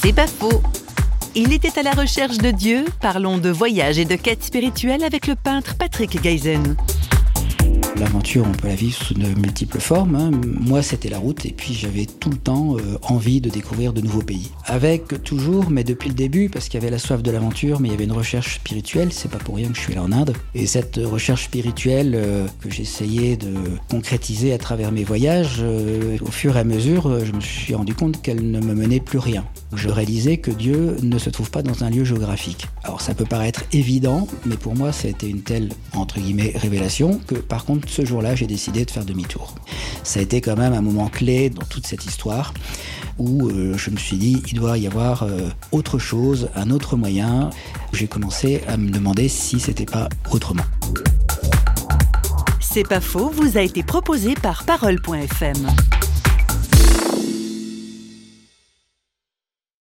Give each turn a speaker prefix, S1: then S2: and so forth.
S1: C'est pas faux. Il était à la recherche de Dieu. Parlons de voyage et de quête spirituelle avec le peintre Patrick Geisen.
S2: L'aventure, on peut la vivre sous de multiples formes. hein. Moi, c'était la route et puis j'avais tout le temps euh, envie de découvrir de nouveaux pays. Avec toujours, mais depuis le début, parce qu'il y avait la soif de l'aventure, mais il y avait une recherche spirituelle. C'est pas pour rien que je suis là en Inde. Et cette recherche spirituelle euh, que j'essayais de concrétiser à travers mes voyages, euh, au fur et à mesure, je me suis rendu compte qu'elle ne me menait plus rien. Je réalisais que Dieu ne se trouve pas dans un lieu géographique. Alors ça peut paraître évident, mais pour moi, été une telle, entre guillemets, révélation que par contre, ce jour-là, j'ai décidé de faire demi-tour. Ça a été quand même un moment clé dans toute cette histoire où euh, je me suis dit, il doit y avoir euh, autre chose, un autre moyen. J'ai commencé à me demander si c'était pas autrement.
S1: C'est pas faux vous a été proposé par Parole.fm.